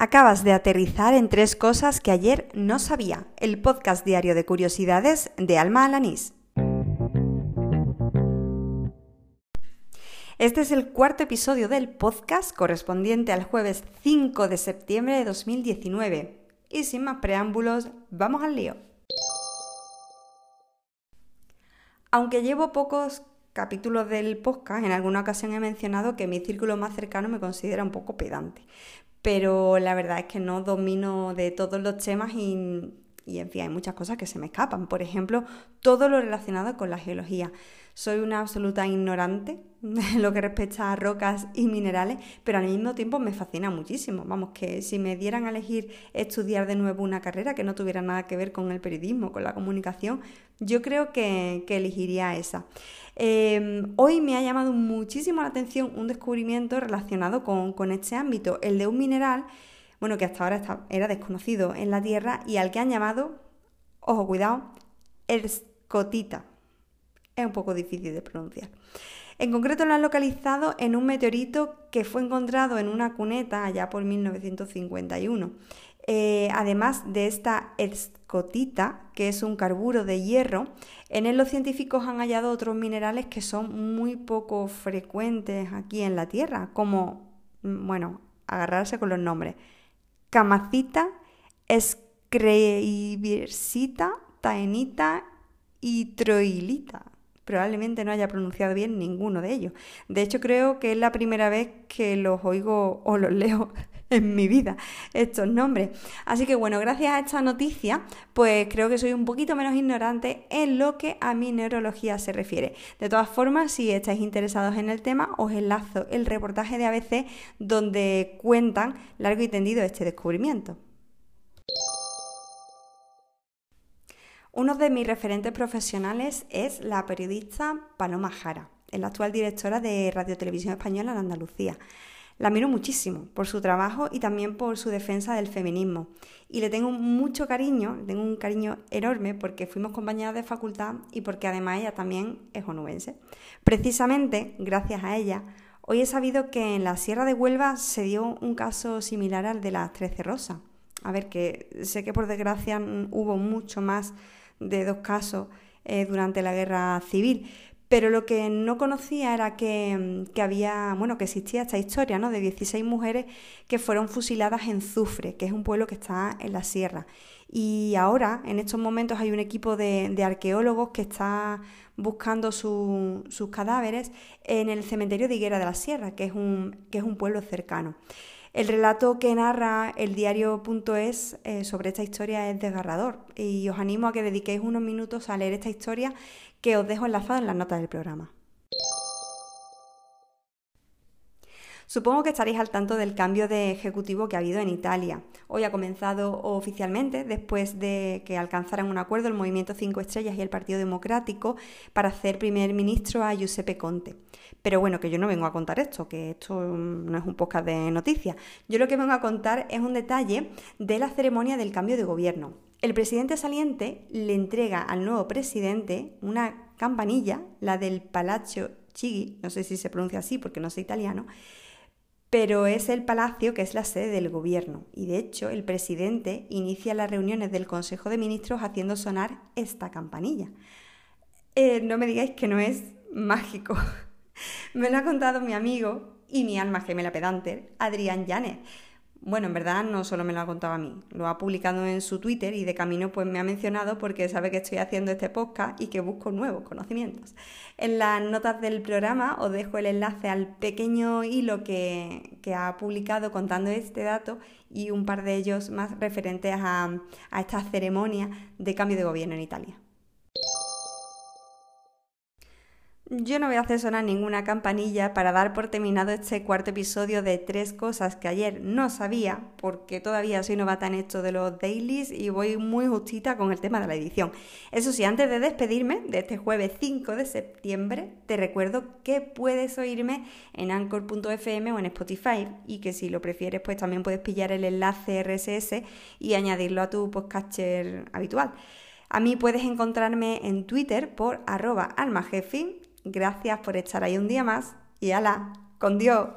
Acabas de aterrizar en tres cosas que ayer no sabía. El podcast diario de curiosidades de Alma Alanís. Este es el cuarto episodio del podcast correspondiente al jueves 5 de septiembre de 2019. Y sin más preámbulos, vamos al lío. Aunque llevo pocos capítulos del podcast, en alguna ocasión he mencionado que mi círculo más cercano me considera un poco pedante pero la verdad es que no domino de todos los temas y, en fin, hay muchas cosas que se me escapan. Por ejemplo, todo lo relacionado con la geología. Soy una absoluta ignorante en lo que respecta a rocas y minerales, pero al mismo tiempo me fascina muchísimo. Vamos, que si me dieran a elegir estudiar de nuevo una carrera que no tuviera nada que ver con el periodismo, con la comunicación, yo creo que, elegiría esa. Em, hoy me ha llamado muchísimo la atención un descubrimiento relacionado con, con este ámbito, el de un mineral, bueno, que hasta ahora era desconocido en la Tierra y al que han llamado, ojo, cuidado, escotita es un poco difícil de pronunciar. En concreto lo han localizado en un meteorito que fue encontrado en una cuneta allá por 1951. Eh, además de esta escotita, que es un carburo de hierro, en él los científicos han hallado otros minerales que son muy poco frecuentes aquí en la Tierra, como, mm, bueno, agarrarse con los nombres, camacita, escreiversita, taenita y troilita probablemente no haya pronunciado bien ninguno de ellos. De hecho, creo que es la primera vez que los oigo o los leo en mi vida, estos nombres. Así que bueno, gracias a esta noticia, pues creo que soy un poquito menos ignorante en lo que a mi neurología se refiere. De todas formas, si estáis interesados en el tema, os enlazo el reportaje de ABC donde cuentan largo y tendido este descubrimiento. Uno de mis referentes profesionales es la periodista Paloma Jara, la actual directora de Radio Televisión Española en Andalucía. La miro muchísimo por su trabajo y también por su defensa del feminismo. Y le tengo mucho cariño, le tengo un cariño enorme porque fuimos compañeras de facultad y porque además ella también es onubense. Precisamente, gracias a ella, hoy he sabido que en la Sierra de Huelva se dio un caso similar al de las Trece Rosas. A ver, que sé que por desgracia hubo mucho más de dos casos eh, durante la guerra civil. Pero lo que no conocía era que, que, había, bueno, que existía esta historia, ¿no? De 16 mujeres que fueron fusiladas en Zufre, que es un pueblo que está en la sierra. Y ahora, en estos momentos, hay un equipo de, de arqueólogos que está buscando sus cadáveres en el cementerio de Higuera de la Sierra, que es un, que es un pueblo cercano. El relato que narra el diario.es eh, sobre esta historia es desgarrador y os animo a que dediquéis unos minutos a leer esta historia que os dejo enlazada en las notas del programa. Supongo que estaréis al tanto del cambio de ejecutivo que ha habido en Italia. Hoy ha comenzado oficialmente, después de que alcanzaran un acuerdo el Movimiento Cinco Estrellas y el Partido Democrático para hacer primer ministro a Giuseppe Conte. Pero bueno, que yo no vengo a contar esto, que esto no es un podcast de noticias. Yo lo que vengo a contar es un detalle de la ceremonia del cambio de gobierno. El presidente saliente le entrega al nuevo presidente una campanilla, la del Palazzo Chigi, no sé si se pronuncia así porque no sé italiano, pero es el palacio que es la sede del gobierno y de hecho el presidente inicia las reuniones del Consejo de Ministros haciendo sonar esta campanilla. Eh, no me digáis que no es mágico. me lo ha contado mi amigo y mi alma gemela pedante, Adrián Llanes. Bueno, en verdad no solo me lo ha contado a mí, lo ha publicado en su Twitter y de camino pues me ha mencionado porque sabe que estoy haciendo este podcast y que busco nuevos conocimientos. En las notas del programa os dejo el enlace al pequeño hilo que, ha publicado contando este dato y un par de ellos más referentes a, a esta ceremonia de cambio de gobierno en Italia. Yo no voy a hacer sonar ninguna campanilla para dar por terminado este cuarto episodio de tres cosas que ayer no sabía, porque todavía soy novata en esto de los dailies y voy muy justita con el tema de la edición. Eso sí, antes de despedirme de este jueves 5 de septiembre, te recuerdo que puedes oírme en anchor.fm o en Spotify y que si lo prefieres, pues también puedes pillar el enlace RSS y añadirlo a tu podcaster habitual. A mí puedes encontrarme en Twitter por arroba almajefi Gracias por estar ahí un día más y ala, con Dios.